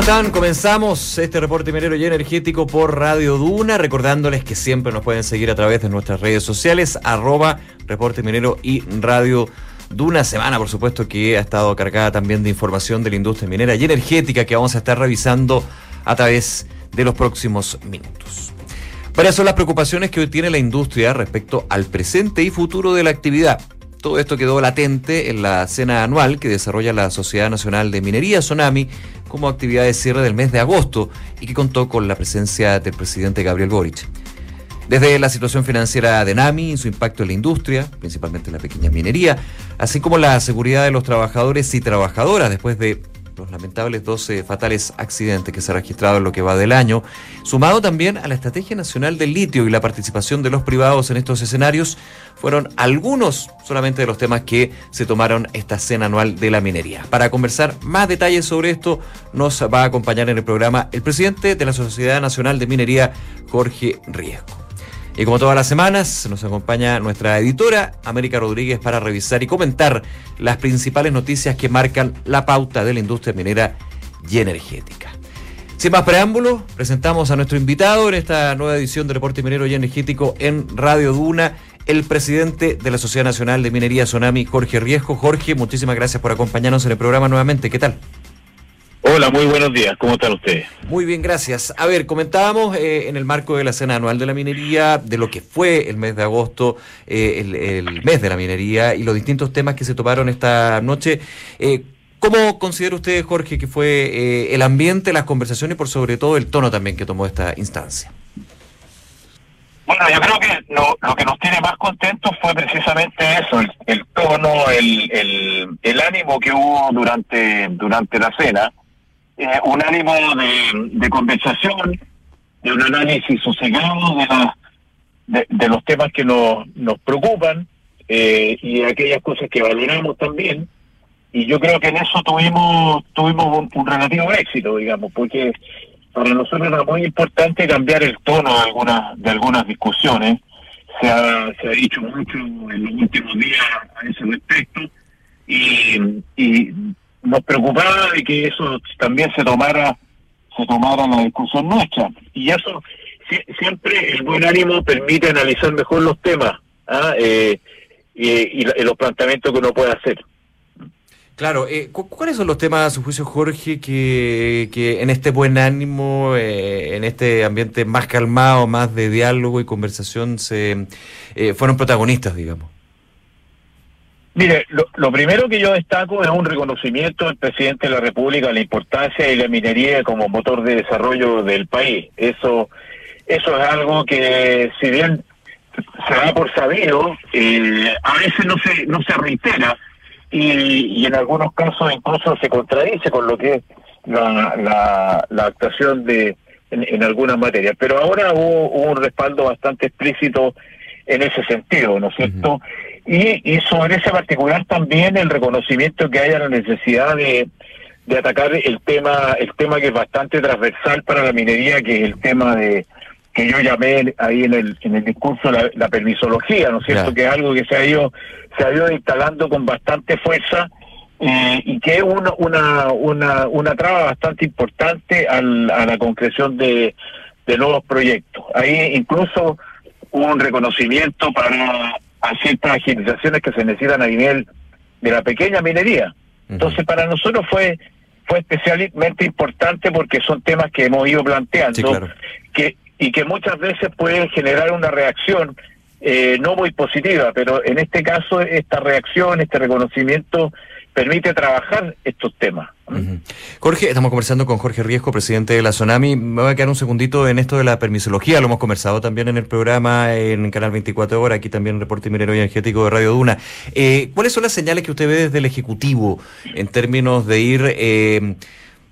¿Cómo están? Comenzamos este reporte minero y energético por Radio Duna, recordándoles que siempre nos pueden seguir a través de nuestras redes sociales, arroba reporte minero y Radio Duna. Semana, por supuesto, que ha estado cargada también de información de la industria minera y energética que vamos a estar revisando a través de los próximos minutos. Varias son las preocupaciones que hoy tiene la industria respecto al presente y futuro de la actividad. Todo esto quedó latente en la cena anual que desarrolla la Sociedad Nacional de Minería, Sonami, como actividad de cierre del mes de agosto y que contó con la presencia del presidente Gabriel Boric. Desde la situación financiera de NAMI y su impacto en la industria, principalmente en la pequeña minería, así como la seguridad de los trabajadores y trabajadoras después de los lamentables 12 fatales accidentes que se han registrado en lo que va del año, sumado también a la Estrategia Nacional del Litio y la participación de los privados en estos escenarios, fueron algunos solamente de los temas que se tomaron esta cena anual de la minería. Para conversar más detalles sobre esto, nos va a acompañar en el programa el presidente de la Sociedad Nacional de Minería, Jorge Riesco. Y como todas las semanas, nos acompaña nuestra editora, América Rodríguez, para revisar y comentar las principales noticias que marcan la pauta de la industria minera y energética. Sin más preámbulos, presentamos a nuestro invitado en esta nueva edición de Reporte Minero y Energético en Radio Duna, el presidente de la Sociedad Nacional de Minería Sonami, Jorge Riesco. Jorge, muchísimas gracias por acompañarnos en el programa nuevamente. ¿Qué tal? Hola, muy buenos días. ¿Cómo están ustedes? Muy bien, gracias. A ver, comentábamos eh, en el marco de la cena anual de la minería, de lo que fue el mes de agosto, eh, el, mes de la minería y los distintos temas que se tomaron esta noche. Eh, ¿Cómo considera usted, Jorge, que fue el ambiente, las conversaciones y por sobre todo el tono también que tomó esta instancia? Bueno, yo creo que lo, que nos tiene más contentos fue precisamente eso, el, tono, el, el, el, ánimo que hubo durante, durante la cena eh, un ánimo de, conversación, de un análisis sosegado de, de, los temas que nos, nos preocupan eh, y aquellas cosas que valoramos también. Y yo creo que en eso tuvimos tuvimos un, relativo éxito, digamos, porque para nosotros era muy importante cambiar el tono de algunas de algunas discusiones. Se ha, se ha dicho mucho en los últimos días a ese respecto y, y nos preocupaba de que eso también se tomara se tomara la discusión nuestra y eso siempre el buen ánimo permite analizar mejor los temas ¿ah? eh, y, los planteamientos que uno puede hacer Claro, eh, ¿cuáles son los temas, a su juicio, Jorge, que, que en este buen ánimo, eh, en este ambiente más calmado, más de diálogo y conversación, se fueron protagonistas, digamos? Mire, lo, primero que yo destaco es un reconocimiento del presidente de la República de la importancia de la minería como motor de desarrollo del país. Eso, eso es algo que, si bien se da por sabido, eh, a veces no se, no se reitera y, en algunos casos incluso se contradice con lo que es la, la, actuación de en, en algunas materias. Pero ahora hubo, un respaldo bastante explícito en ese sentido, ¿no es cierto? Y, y sobre ese particular también el reconocimiento que haya la necesidad de, de atacar el tema, el tema que es bastante transversal para la minería, que es el tema de que yo llamé ahí en el, en el discurso la, permisología, ¿no es cierto? Que es algo que se ha ido, se ha ido instalando con bastante fuerza eh, y que es una, una, una, una traba bastante importante al, a la concreción de, de nuevos proyectos. Ahí incluso un reconocimiento para a ciertas agilizaciones que se necesitan a nivel de la pequeña minería. Entonces, para nosotros fue fue especialmente importante porque son temas que hemos ido planteando que y que muchas veces pueden generar una reacción eh, no muy positiva, pero en este caso esta reacción, este reconocimiento permite trabajar estos temas. Jorge, estamos conversando con Jorge Riesco, presidente de la Tsunami. Me voy a quedar un segundito en esto de la permisología. Lo hemos conversado también en el programa en Canal 24 Horas, aquí también en Reporte Minero y Energético de Radio Duna. Eh, ¿Cuáles son las señales que usted ve desde el Ejecutivo en términos de ir... Eh,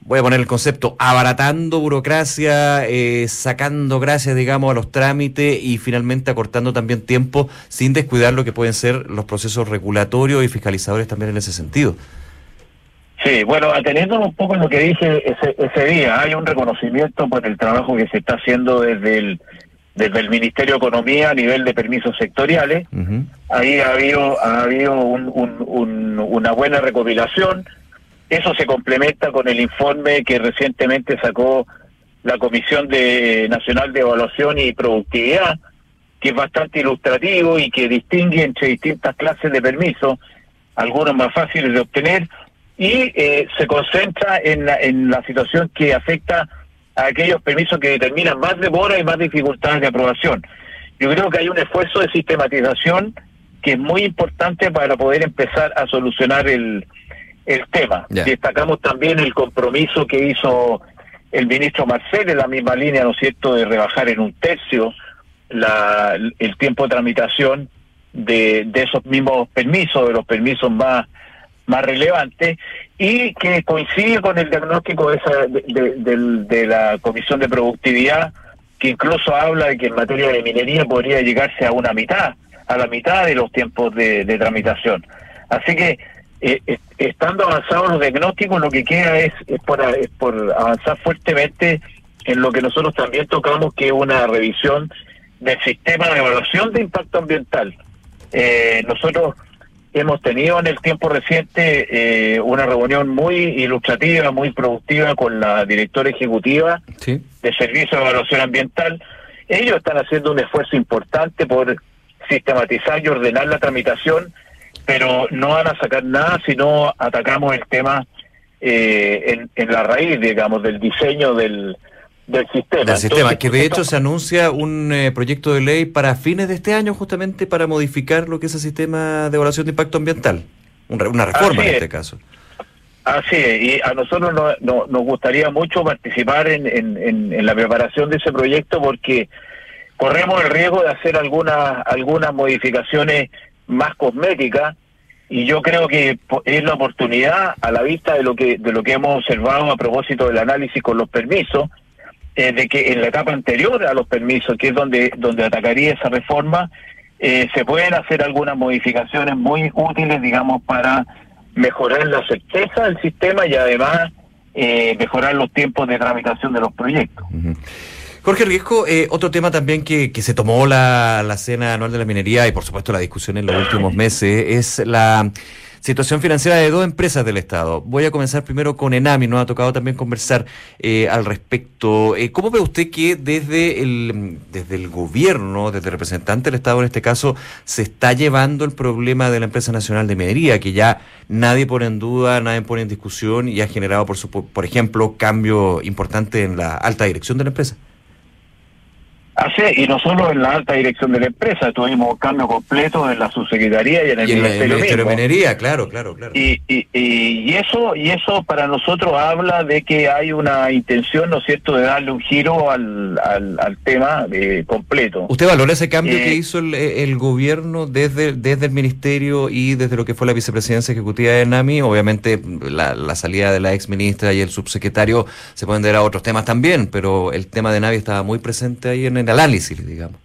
voy a poner el concepto, abaratando burocracia, eh, sacando gracias, digamos, a los trámites y finalmente acortando también tiempo sin descuidar lo que pueden ser los procesos regulatorios y fiscalizadores también en ese sentido. Sí, bueno, atendiendo un poco lo que dije ese, ese día, hay un reconocimiento por el trabajo que se está haciendo desde el desde el Ministerio de Economía a nivel de permisos sectoriales. Ahí ha habido, ha habido un, un, una buena recopilación Eso se complementa con el informe que recientemente sacó la Comisión de Nacional de Evaluación y Productividad, que es bastante ilustrativo y que distingue entre distintas clases de permisos, algunos más fáciles de obtener, y eh, se concentra en la, en la situación que afecta a aquellos permisos que determinan más demora y más dificultades de aprobación. Yo creo que hay un esfuerzo de sistematización que es muy importante para poder empezar a solucionar el, el tema. Destacamos también el compromiso que hizo el ministro Marcel en la misma línea, ¿no es cierto?, de rebajar en un tercio la, el tiempo de tramitación de, de esos mismos permisos, de los permisos más, más relevantes, y que coincide con el diagnóstico de, esa, de, de, la Comisión de Productividad, que incluso habla de que en materia de minería podría llegarse a una mitad, a la mitad de los tiempos de, de tramitación. Así que eh, estando avanzados los diagnósticos, lo que queda es, es, por, es por avanzar fuertemente en lo que nosotros también tocamos, que es una revisión del sistema de evaluación de impacto ambiental. Eh, nosotros hemos tenido en el tiempo reciente eh, una reunión muy ilustrativa, muy productiva con la directora ejecutiva de Servicio de Evaluación Ambiental. Ellos están haciendo un esfuerzo importante por sistematizar y ordenar la tramitación pero no van a sacar nada si no atacamos el tema eh, en, la raíz, digamos, del diseño del, del sistema. Del sistema, que de hecho se anuncia un eh, proyecto de ley para fines de este año justamente para modificar lo que es el sistema de evaluación de impacto ambiental, una reforma en este caso. Así es, y a nosotros nos gustaría mucho participar en, en, en, la preparación de ese proyecto porque corremos el riesgo de hacer algunas algunas modificaciones más cosmética y yo creo que es la oportunidad a la vista de lo que de lo que hemos observado a propósito del análisis con los permisos eh, de que en la etapa anterior a los permisos que es donde donde atacaría esa reforma eh, se pueden hacer algunas modificaciones muy útiles digamos para mejorar la certeza del sistema y además eh, mejorar los tiempos de tramitación de los proyectos Jorge Riesco, eh, otro tema también que, que se tomó la, la, cena anual de la minería y por supuesto la discusión en los últimos meses es la situación financiera de dos empresas del Estado. Voy a comenzar primero con Enami, nos ha tocado también conversar eh, al respecto. Eh, ¿Cómo ve usted que desde el, desde el gobierno, desde el representante del Estado en este caso, se está llevando el problema de la empresa nacional de minería, que ya nadie pone en duda, nadie pone en discusión y ha generado, por, su, por ejemplo, cambio importante en la alta dirección de la empresa? Así, y no solo en la alta dirección de la empresa, tuvimos cambio completo en la subsecretaría y en el, Ministerio, de Minería, claro, claro, claro. Y, y, y, eso y eso para nosotros habla de que hay una intención, ¿no es cierto?, de darle un giro al, al, tema de completo. ¿Usted valora ese cambio que eh, hizo el, gobierno desde, desde el Ministerio y desde lo que fue la vicepresidencia ejecutiva de NAMI? Obviamente la, la salida de la ex ministra y el subsecretario se pueden ver a otros temas también, pero el tema de NAMI estaba muy presente ahí en el análisis, digamos.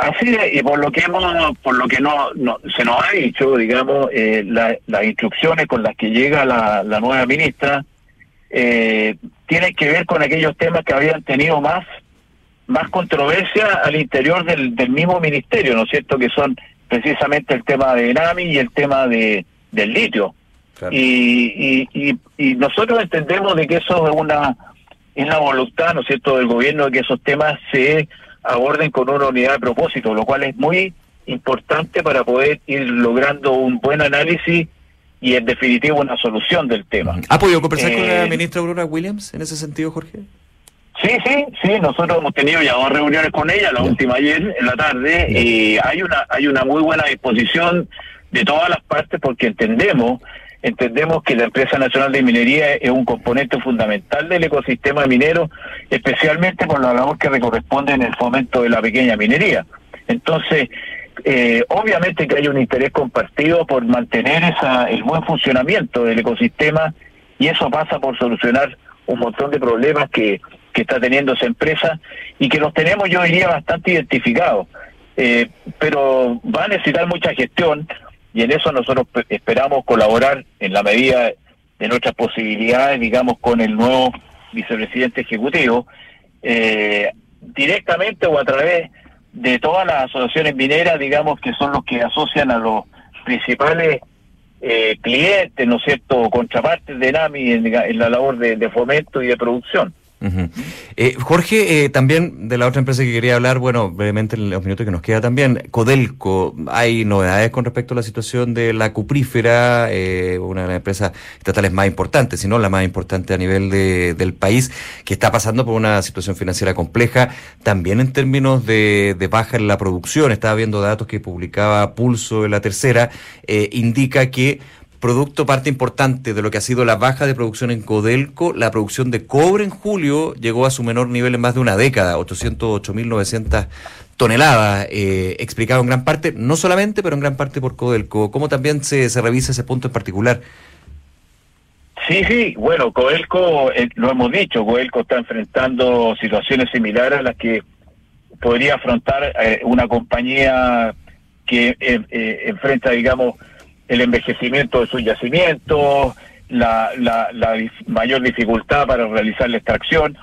Así es, y por lo que hemos, por lo que no, se nos ha dicho, digamos, eh, las instrucciones con las que llega la, nueva ministra eh, tienen que ver con aquellos temas que habían tenido más más controversia al interior del, del mismo ministerio, ¿no es cierto? Que son precisamente el tema de NAMI y el tema de del litio. Y, y, y, nosotros entendemos de que eso es una es la voluntad, ¿no es cierto?, del gobierno de que esos temas se aborden con una unidad de propósito, lo cual es muy importante para poder ir logrando un buen análisis y en definitiva una solución del tema. ¿Ha podido conversar con la eh, ministra Aurora Williams en ese sentido, Jorge? Sí, sí, sí, nosotros hemos tenido ya dos reuniones con ella, la última ayer en la tarde, y hay una, hay una muy buena disposición de todas las partes porque entendemos Entendemos que la empresa nacional de minería es un componente fundamental del ecosistema minero, especialmente por la labor que le corresponde en el fomento de la pequeña minería. Entonces, eh, obviamente que hay un interés compartido por mantener esa, el buen funcionamiento del ecosistema y eso pasa por solucionar un montón de problemas que, que está teniendo esa empresa y que los tenemos yo diría bastante identificados. Eh, pero va a necesitar mucha gestión, y en eso nosotros esperamos colaborar en la medida de nuestras posibilidades, digamos, con el nuevo vicepresidente ejecutivo, eh, directamente o a través de todas las asociaciones mineras, digamos, que son los que asocian a los principales eh, clientes, ¿no es cierto?, contrapartes de NAMI en, la labor de fomento y de producción. Eh, Jorge, eh, también de la otra empresa que quería hablar, bueno, brevemente en los minutos que nos queda también, Codelco, hay novedades con respecto a la situación de la cuprífera, eh, una de las empresas estatales más importantes, si no la más importante a nivel de, del país, que está pasando por una situación financiera compleja, también en términos de, de baja en la producción, estaba viendo datos que publicaba Pulso en la tercera, indica que producto parte importante de lo que ha sido la baja de producción en Codelco, la producción de cobre en julio llegó a su menor nivel en más de una década, 808.900 toneladas, eh, explicado en gran parte, no solamente, pero en gran parte por Codelco. ¿Cómo también se, se revisa ese punto en particular? Sí, sí, bueno, Codelco, eh, lo hemos dicho, Codelco está enfrentando situaciones similares a las que podría afrontar eh, una compañía que enfrenta, digamos, el envejecimiento de sus yacimientos, la, mayor dificultad para realizar la extracción.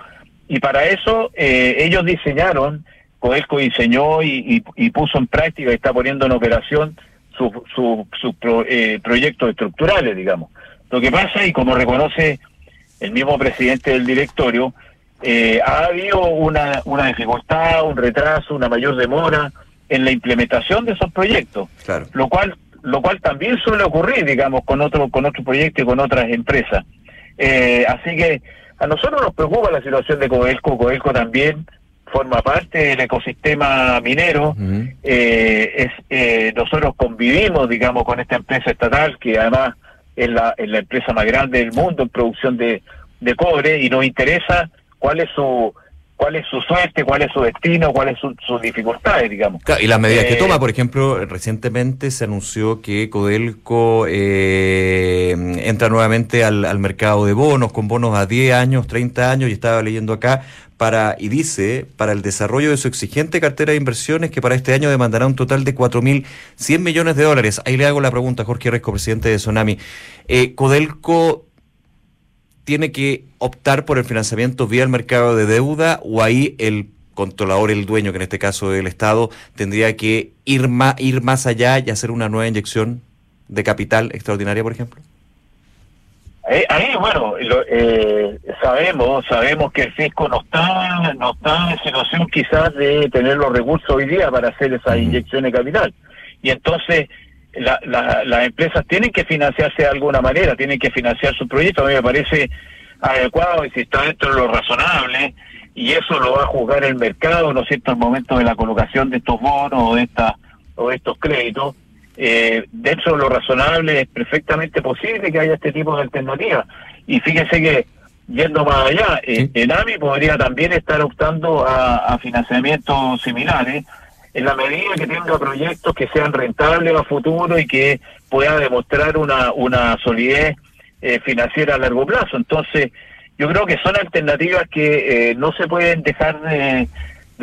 Y para eso eh, ellos diseñaron, Coelco diseñó y, puso en práctica y está poniendo en operación sus su, eh, proyectos estructurales, digamos. Lo que pasa, y como reconoce el mismo presidente del directorio, eh, ha habido una, una dificultad, un retraso, una mayor demora en la implementación de esos proyectos, lo cual lo cual también suele ocurrir, digamos, con otro, con otro proyecto y con otras empresas. Eh, así que a nosotros nos preocupa la situación de Coelco. Coelco también forma parte del ecosistema minero. eh, es, eh, nosotros convivimos, digamos, con esta empresa estatal, que además es la, es la empresa más grande del mundo en producción de, de cobre, y nos interesa cuál es su cuál es su suerte, cuál es su destino, cuáles son sus dificultades, digamos. y las medidas que eh, toma, por ejemplo, recientemente se anunció que Codelco eh, entra nuevamente al, mercado de bonos, con bonos a 10 años, 30 años, y estaba leyendo acá, para y dice, para el desarrollo de su exigente cartera de inversiones, que para este año demandará un total de 4.100 millones de dólares. Ahí le hago la pregunta a Jorge Resco, presidente de Sonami. Eh, Codelco tiene que optar por el financiamiento vía el mercado de deuda o ahí el controlador, el dueño, que en este caso el Estado, tendría que ir más, ir más allá y hacer una nueva inyección de capital extraordinaria, por ejemplo? Ahí, bueno, eh, sabemos sabemos que el fisco no está no está en situación quizás de tener los recursos hoy día para hacer esa inyección de capital. Y entonces las empresas tienen que financiarse de alguna manera, tienen que financiar su proyecto. A mí me parece adecuado y si está dentro de lo razonable, y eso lo va a juzgar el mercado, ¿no es cierto?, al momento de la colocación de estos bonos o de, esta, o de estos créditos. Eh, dentro de lo razonable es perfectamente posible que haya este tipo de alternativas. Y fíjese que, yendo más allá, eh, el AMI podría también estar optando a, a financiamientos similares en la medida que tenga proyectos que sean rentables a futuro y que pueda demostrar una, una solidez eh, financiera a largo plazo. Entonces, yo creo que son alternativas que eh, no se pueden dejar de,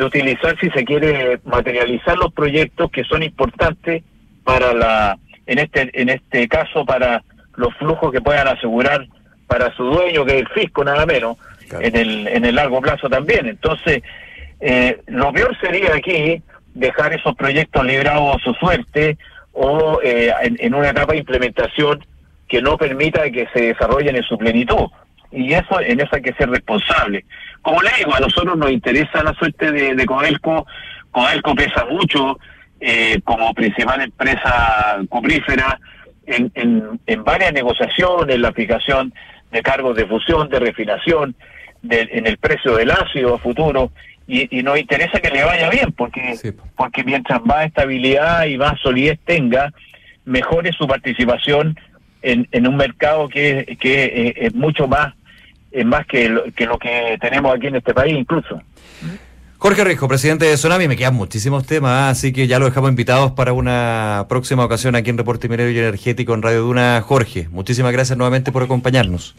utilizar si se quiere materializar los proyectos que son importantes para la, en este, en este caso, para los flujos que puedan asegurar para su dueño, que es el fisco, nada menos, en, el, en el largo plazo también. Entonces, eh, lo peor sería aquí dejar esos proyectos librados a su suerte o eh, en, una etapa de implementación que no permita que se desarrollen en su plenitud. Y eso en eso hay que ser responsable. Como le digo, a nosotros nos interesa la suerte de, de Codelco. Codelco pesa mucho eh, como principal empresa cuprífera en, en, en varias negociaciones, en la aplicación de cargos de fusión, de refinación, en el precio del ácido a futuro y, y, nos interesa que le vaya bien, porque, porque mientras más estabilidad y más solidez tenga, mejore su participación en, en un mercado que, que eh, es mucho más, es más que lo, que lo que tenemos aquí en este país incluso. Jorge Rijo, presidente de Tsunami, me quedan muchísimos temas, así que ya lo dejamos invitados para una próxima ocasión aquí en Reporte Minero y Energético en Radio Duna. Jorge, muchísimas gracias nuevamente por acompañarnos.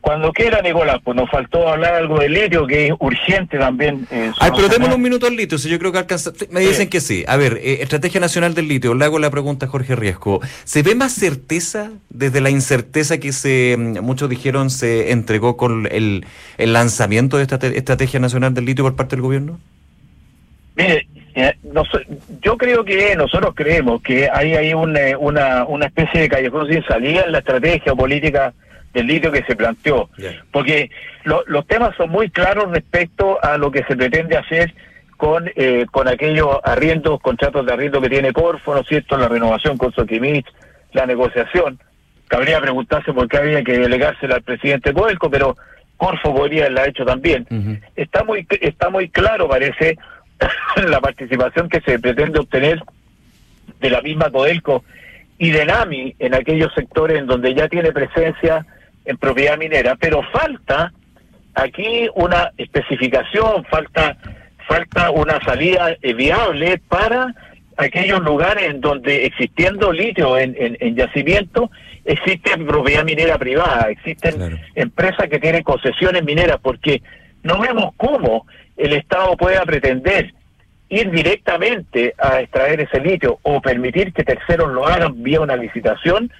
Cuando quiera, Nicolás, pues nos faltó hablar algo del litio, que es urgente también. Eh, Ay, pero démosle un minuto al litio, si yo creo que alcanza. Me dicen que sí. A ver, eh, Estrategia Nacional del Litio, le hago la pregunta a Jorge Riesco. ¿Se ve más certeza desde la incerteza que se mm, muchos dijeron se entregó con el, el lanzamiento de esta Estrategia Nacional del Litio por parte del gobierno? Mire, eh, yo creo que nosotros creemos que hay ahí una, una, una especie de callejón sin salida en la estrategia política del litio que se planteó. Porque los temas son muy claros respecto a lo que se pretende hacer con eh, con aquellos arriendos, contratos de arriendo que tiene Corfo, ¿no es cierto? La renovación con Soquimich, la negociación. Cabría preguntarse por qué había que delegársela al presidente Coelco, pero Corfo podría haberla hecho también. Está muy está muy claro, parece, la participación que se pretende obtener de la misma Codelco y de NAMI en aquellos sectores en donde ya tiene presencia en propiedad minera, pero falta aquí una especificación, falta falta una salida viable para aquellos lugares en donde existiendo litio en, en, yacimiento, existe propiedad minera privada, existen empresas que tienen concesiones mineras, porque no vemos cómo el Estado pueda pretender ir directamente a extraer ese litio o permitir que terceros lo hagan vía una licitación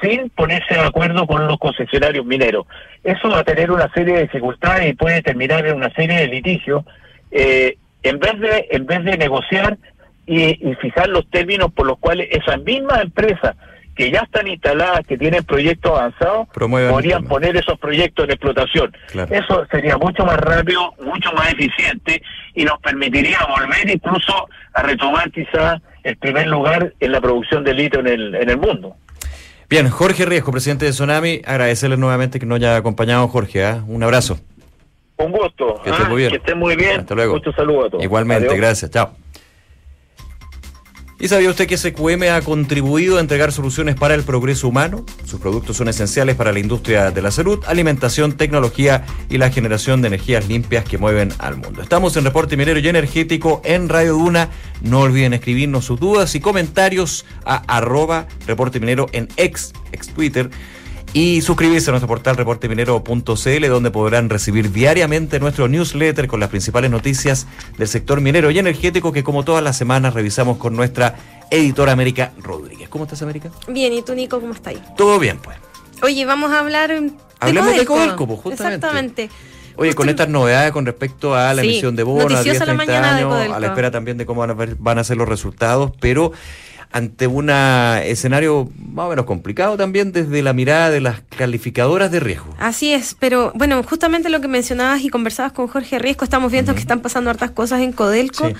sin ponerse de acuerdo con los concesionarios mineros. Eso va a tener una serie de dificultades y puede terminar en una serie de litigios. Eh, en vez de en vez de negociar y, fijar los términos por los cuales esas mismas empresas que ya están instaladas, que tienen proyectos avanzados, podrían poner esos proyectos en explotación. Eso sería mucho más rápido, mucho más eficiente y nos permitiría volver incluso a retomar quizás el primer lugar en la producción de litio en el, en el mundo. Bien, Jorge Riesco, presidente de Tsunami, agradecerle nuevamente que nos haya acompañado, Jorge. ¿eh? Un abrazo. Un gusto. Que esté muy bien. Que esté muy bien. Hasta luego. Muchos saludos a todos. Igualmente, gracias. Chao. ¿Y sabía usted que SQM ha contribuido a entregar soluciones para el progreso humano? Sus productos son esenciales para la industria de la salud, alimentación, tecnología y la generación de energías limpias que mueven al mundo. Estamos en Reporte Minero y Energético en Radio Duna. No olviden escribirnos sus dudas y comentarios a arroba Reporte Minero en ex, ex Twitter y suscribirse a nuestro portal reporteminero.cl donde podrán recibir diariamente nuestro newsletter con las principales noticias del sector minero y energético que como todas las semanas revisamos con nuestra editora América Rodríguez. ¿Cómo estás América? Bien, ¿y tú Nico cómo estás? Todo bien pues. Oye, vamos a hablar de Hablemos de Codelco, pues, justamente. Exactamente. Oye, con estas novedades con respecto a la emisión de bonos, a 10, 30 años, a la espera también de cómo van a, van a ser los resultados, pero ante un escenario más o menos complicado también desde la mirada de las calificadoras de riesgo. Así es, pero bueno, justamente lo que mencionabas y conversabas con Jorge Riesco, estamos viendo que están pasando hartas cosas en Codelco.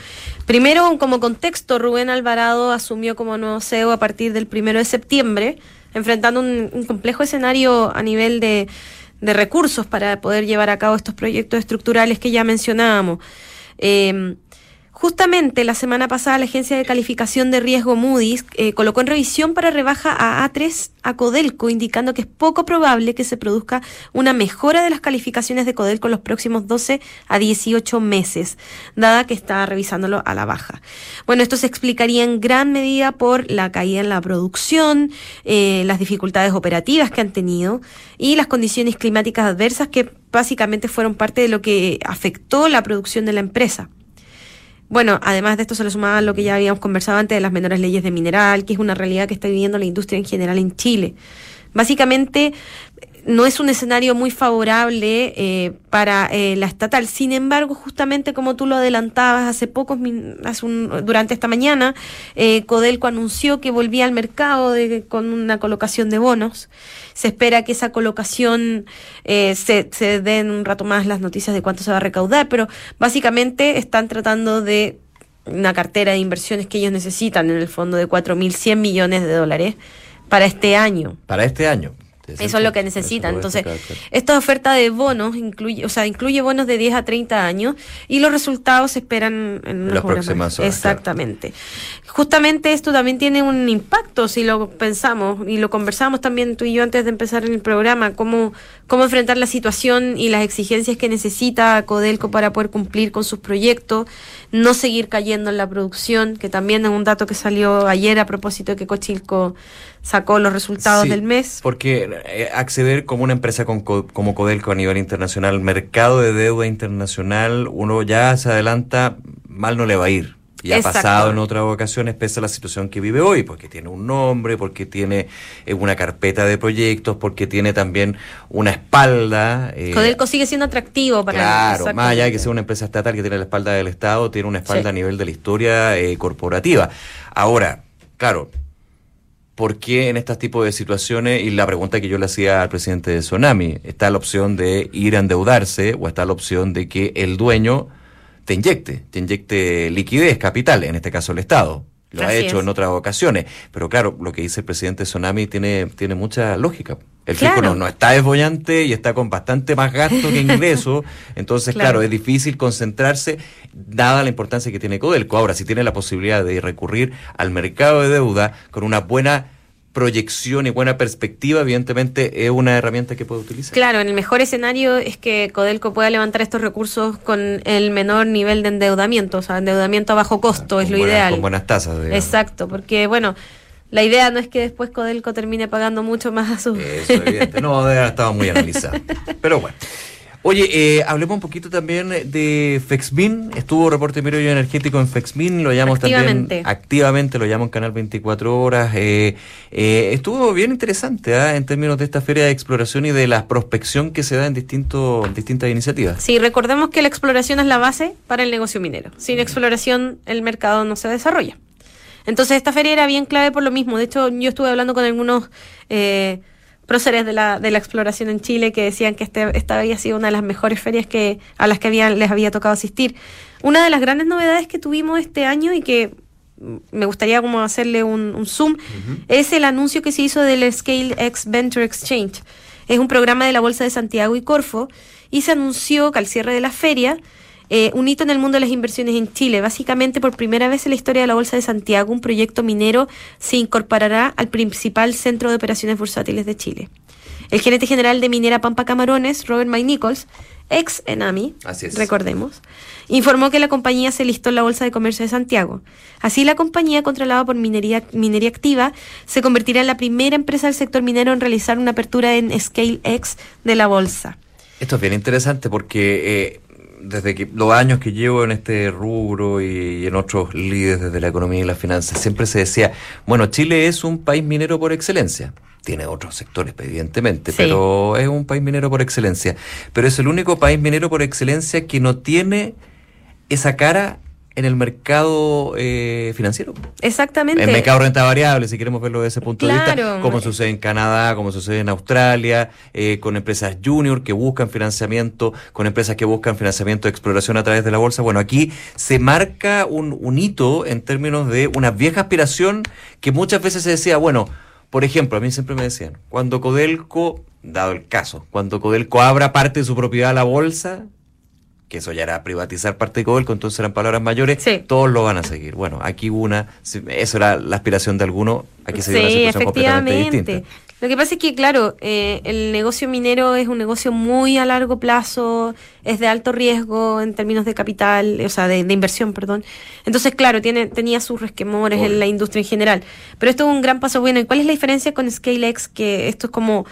Primero, como contexto, Rubén Alvarado asumió como nuevo CEO a partir del primero de septiembre, enfrentando un, complejo escenario a nivel de, de recursos para poder llevar a cabo estos proyectos estructurales que ya mencionábamos. Eh, Justamente la semana pasada la agencia de calificación de riesgo Moody's eh, colocó en revisión para rebaja a A3 a Codelco, indicando que es poco probable que se produzca una mejora de las calificaciones de Codelco en los próximos 12 a 18 meses, dada que está revisándolo a la baja. Bueno, esto se explicaría en gran medida por la caída en la producción, eh, las dificultades operativas que han tenido y las condiciones climáticas adversas que básicamente fueron parte de lo que afectó la producción de la empresa. Bueno, además de esto se le sumaba lo que ya habíamos conversado antes de las menores leyes de mineral, que es una realidad que está viviendo la industria en general en Chile. Básicamente, no es un escenario muy favorable eh, para eh, la estatal. Sin embargo, justamente como tú lo adelantabas hace pocos hace durante esta mañana, eh, Codelco anunció que volvía al mercado con una colocación de bonos. Se espera que esa colocación se, se den un rato más las noticias de cuánto se va a recaudar, pero básicamente están tratando de una cartera de inversiones que ellos necesitan en el fondo de 4.100 millones de dólares para este año. Para este año. Eso es lo que necesitan. Entonces, esta oferta de bonos incluye, o sea, incluye bonos de 10 a 30 años y los resultados se esperan en las próximas horas. Exactamente. Justamente esto también tiene un impacto si lo pensamos y lo conversamos también tú y yo antes de empezar en el programa, cómo, cómo enfrentar la situación y las exigencias que necesita Codelco para poder cumplir con sus proyectos, no seguir cayendo en la producción, que también es un dato que salió ayer a propósito de que Cochilco sacó los resultados del mes. Porque eh, acceder como una empresa como Codelco a nivel internacional, mercado de deuda internacional, uno ya se adelanta, mal no le va a ir. y ha pasado en otras ocasiones pese a la situación que vive hoy, porque tiene un nombre, porque tiene eh, una carpeta de proyectos, porque tiene también una espalda. Eh, Codelco sigue siendo atractivo para Claro, más allá de que sea una empresa estatal que tiene la espalda del Estado, tiene una espalda a nivel de la historia eh, corporativa. Ahora, claro, ¿por qué en este tipo de situaciones? Y la pregunta que yo le hacía al presidente de Tsunami, ¿está la opción de ir a endeudarse o está la opción de que el dueño te inyecte, te inyecte liquidez, capital, en este caso el Estado. Lo ha hecho en otras ocasiones. Pero claro, lo que dice el presidente Tsunami tiene, tiene mucha lógica. El fisco no, está desbollante y está con bastante más gasto que ingreso. Entonces, claro. es difícil concentrarse, dada la importancia que tiene Codelco. Ahora, si tiene la posibilidad de recurrir al mercado de deuda con una buena proyección y buena perspectiva, evidentemente es una herramienta que puede utilizar. Claro, en el mejor escenario es que Codelco pueda levantar estos recursos con el menor nivel de endeudamiento, o sea, endeudamiento a bajo costo es lo ideal. Con buenas tasas. Exacto, porque bueno, la idea no es que después Codelco termine pagando mucho más a sus... Eso, evidente. No, estaba muy analizado. Pero bueno. Oye, eh, hablemos un poquito también de Fexmin. Estuvo reporte medio energético en Fexmin, lo llamamos también activamente, lo llamo en Canal 24 Horas. Eh, eh, estuvo bien interesante ¿ah? en términos de esta feria de exploración y de la prospección que se da en, distintos distintas iniciativas. Sí, recordemos que la exploración es la base para el negocio minero. Sin exploración el mercado no se desarrolla. Entonces esta feria era bien clave por lo mismo. De hecho, yo estuve hablando con algunos... Eh, próceres de la, de la exploración en Chile que decían que este, esta había sido una de las mejores ferias que, a las que había, les había tocado asistir. Una de las grandes novedades que tuvimos este año y que me gustaría como hacerle un, zoom, es el anuncio que se hizo del Scale X Venture Exchange. Es un programa de la Bolsa de Santiago y Corfo y se anunció que al cierre de la feria eh, un hito en el mundo de las inversiones en Chile. Básicamente, por primera vez en la historia de la Bolsa de Santiago, un proyecto minero se incorporará al principal centro de operaciones bursátiles de Chile. El gerente general de Minera Pampa Camarones, Robert Mike Nichols, ex Enami, recordemos, informó que la compañía se listó en la Bolsa de Comercio de Santiago. Así, la compañía, controlada por Minería, Minería Activa, se convertirá en la primera empresa del sector minero en realizar una apertura en Scale X de la bolsa. Esto es bien interesante porque eh, desde que los años que llevo en este rubro y, en otros líderes desde la economía y las finanzas, siempre se decía, bueno, Chile es un país minero por excelencia. Tiene otros sectores, evidentemente, pero es un país minero por excelencia. Pero es el único país minero por excelencia que no tiene esa cara en el mercado eh, financiero. Exactamente. En el mercado renta variable, si queremos verlo desde ese punto de vista, como sucede en Canadá, como sucede en Australia, eh, con empresas junior que buscan financiamiento, con empresas que buscan financiamiento de exploración a través de la bolsa. Bueno, aquí se marca un, un hito en términos de una vieja aspiración que muchas veces se decía, bueno, por ejemplo, a mí siempre me decían, cuando Codelco, dado el caso, cuando Codelco abra parte de su propiedad a la bolsa, que eso ya era privatizar parte de Codelco, entonces eran palabras mayores, todos lo van a seguir. Bueno, aquí una, eso era la aspiración de alguno, aquí se dio una situación completamente distinta. Lo que pasa es que, claro, eh, el negocio minero es un negocio muy a largo plazo, es de alto riesgo en términos de capital, o sea, de, inversión, perdón. Entonces, claro, tiene, tenía sus resquemores en la industria en general. Pero esto es un gran paso bueno. ¿Y cuál es la diferencia con ScaleX? Que esto es como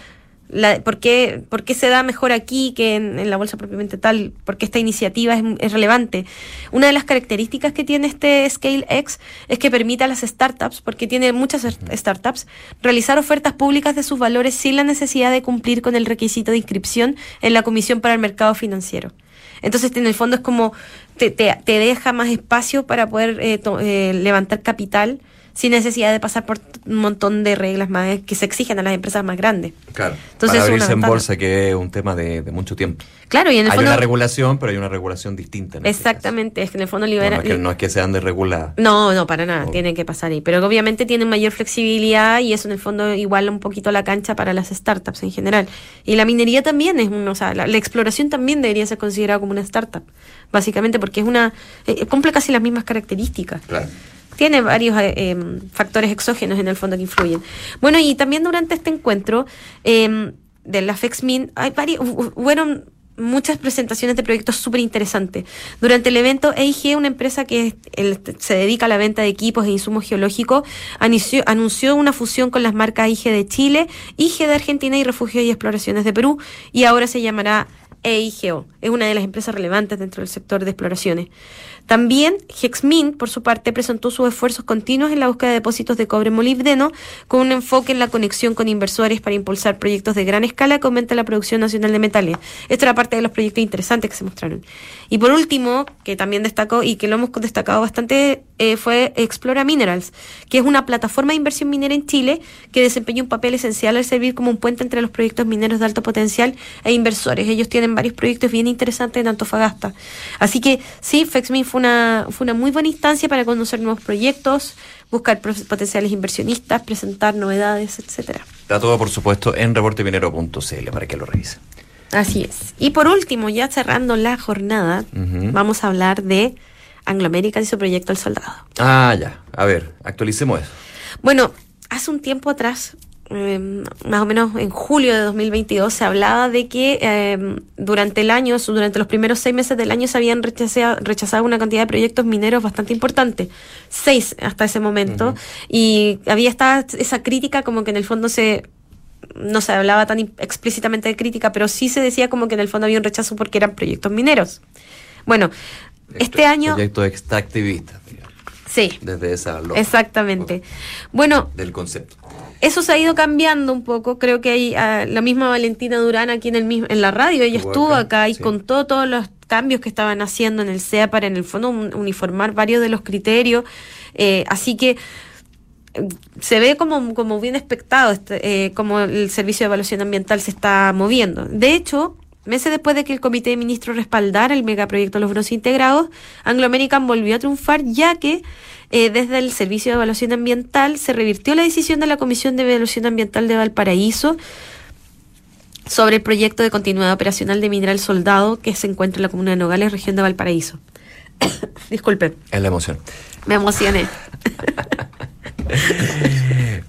la, ¿por, qué, ¿por, qué, se da mejor aquí que en, la bolsa propiamente tal? Porque esta iniciativa es, relevante. Una de las características que tiene este ScaleX es que permite a las startups, porque tiene muchas startups, realizar ofertas públicas de sus valores sin la necesidad de cumplir con el requisito de inscripción en la Comisión para el Mercado Financiero. Entonces, en el fondo es como te, te, deja más espacio para poder eh, eh, levantar capital sin necesidad de pasar por un montón de reglas más que se exigen a las empresas más grandes. Claro. Entonces, para abrirse en bolsa, que es un tema de, mucho tiempo. Claro, y en el hay una regulación, pero hay una regulación distinta. Este exactamente, es que en el fondo libera. No, es que, no es que sean desreguladas. No, no, para nada, tienen que pasar ahí. Pero obviamente tienen mayor flexibilidad y eso en el fondo iguala un poquito la cancha para las startups en general. Y la minería también es un, o sea, la, exploración también debería ser considerada como una startup, básicamente porque es una, eh, cumple casi las mismas características. Claro tiene varios eh, em, factores exógenos en el fondo que influyen. Bueno, y también durante este encuentro eh, de la FEXMIN, hay varios, fueron muchas presentaciones de proyectos súper interesantes. Durante el evento, EIG, una empresa que se dedica a la venta de equipos e insumos geológicos, anunció, anunció, una fusión con las marcas IG de Chile, IG de Argentina y Refugio y Exploraciones de Perú, y ahora se llamará EIGO. Es una de las empresas relevantes dentro del sector de exploraciones. También Hexmin, por su parte, presentó sus esfuerzos continuos en la búsqueda de depósitos de cobre molibdeno, con un enfoque en la conexión con inversores para impulsar proyectos de gran escala que aumenten la producción nacional de metales. Esto era parte de los proyectos interesantes que se mostraron. Y por último, que también destacó y que lo hemos destacado bastante, eh, fue Explora Minerals, que es una plataforma de inversión minera en Chile que desempeña un papel esencial al servir como un puente entre los proyectos mineros de alto potencial e inversores. Ellos tienen varios proyectos bien interesantes en Antofagasta. Así que sí, Fexmin fue una, fue una muy buena instancia para conocer nuevos proyectos, buscar potenciales inversionistas, presentar novedades, etcétera. Está todo, por supuesto, en reporteminero.cl para que lo revisen. Así es. Y por último, ya cerrando la jornada, vamos a hablar de Anglo American y su proyecto El Soldado. Ah, ya. A ver, actualicemos eso. Bueno, hace un tiempo atrás Em, más o menos en julio de 2022, se hablaba de que em, durante el año, durante los primeros seis meses del año, se habían rechazado, rechazado una cantidad de proyectos mineros bastante importante, seis hasta ese momento, y había esta, esa crítica como que en el fondo se no se hablaba tan explícitamente de crítica, pero sí se decía como que en el fondo había un rechazo porque eran proyectos mineros. Bueno, este año... Proyectos extractivistas. Sí. Desde esa lógica. Exactamente. Bueno. Del concepto. Eso se ha ido cambiando un poco. Creo que hay ah, la misma Valentina Durán aquí en, el mismo, en la radio. Ella estuvo acá, y contó todos los cambios que estaban haciendo en el SEA para en el fondo uniformar varios de los criterios. Eh, así que eh, se ve como, como bien expectado este, eh, como el servicio de evaluación ambiental se está moviendo. De hecho, meses después de que el Comité de Ministros respaldara el megaproyecto Los Bronce Integrados, Anglo American volvió a triunfar ya que eh, desde el Servicio de Evaluación Ambiental se revirtió la decisión de la Comisión de Evaluación Ambiental de Valparaíso sobre el proyecto de continuidad operacional de Mineral Soldado que se encuentra en la comuna de Nogales, región de Valparaíso. Disculpe. Es la emoción. Me emocioné.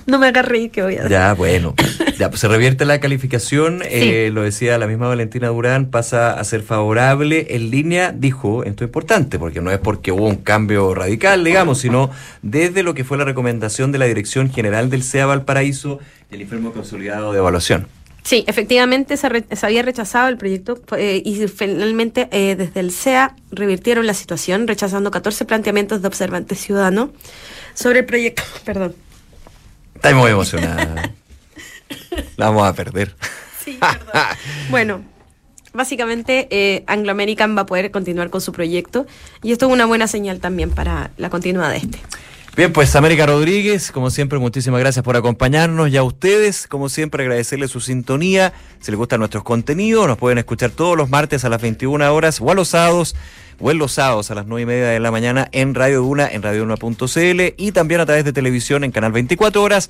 no me hagas reír que voy a Ya, bueno. Ya, pues se revierte la calificación, eh, lo decía la misma Valentina Durán, pasa a ser favorable. En línea dijo, esto es importante, porque no es porque hubo un cambio radical, digamos, sino desde lo que fue la recomendación de la Dirección General del CEA Valparaíso y el informe consolidado de evaluación. Sí, efectivamente se, había rechazado el proyecto eh, y finalmente eh, desde el CEA revirtieron la situación, rechazando 14 planteamientos de observante ciudadano sobre el proyecto. Perdón. Estoy muy emocionada. La vamos a perder. Sí, perdón. bueno, básicamente eh, Anglo American va a poder continuar con su proyecto y esto es una buena señal también para la continuidad de este. Bien, pues América Rodríguez, como siempre, muchísimas gracias por acompañarnos y a ustedes, como siempre, agradecerles su sintonía. Si les gustan nuestros contenidos, nos pueden escuchar todos los martes a las 21 horas o a los sábados o en los sábados a las 9 y media de la mañana en Radio Duna, en Radio Duna.cl y también a través de televisión en Canal 24 Horas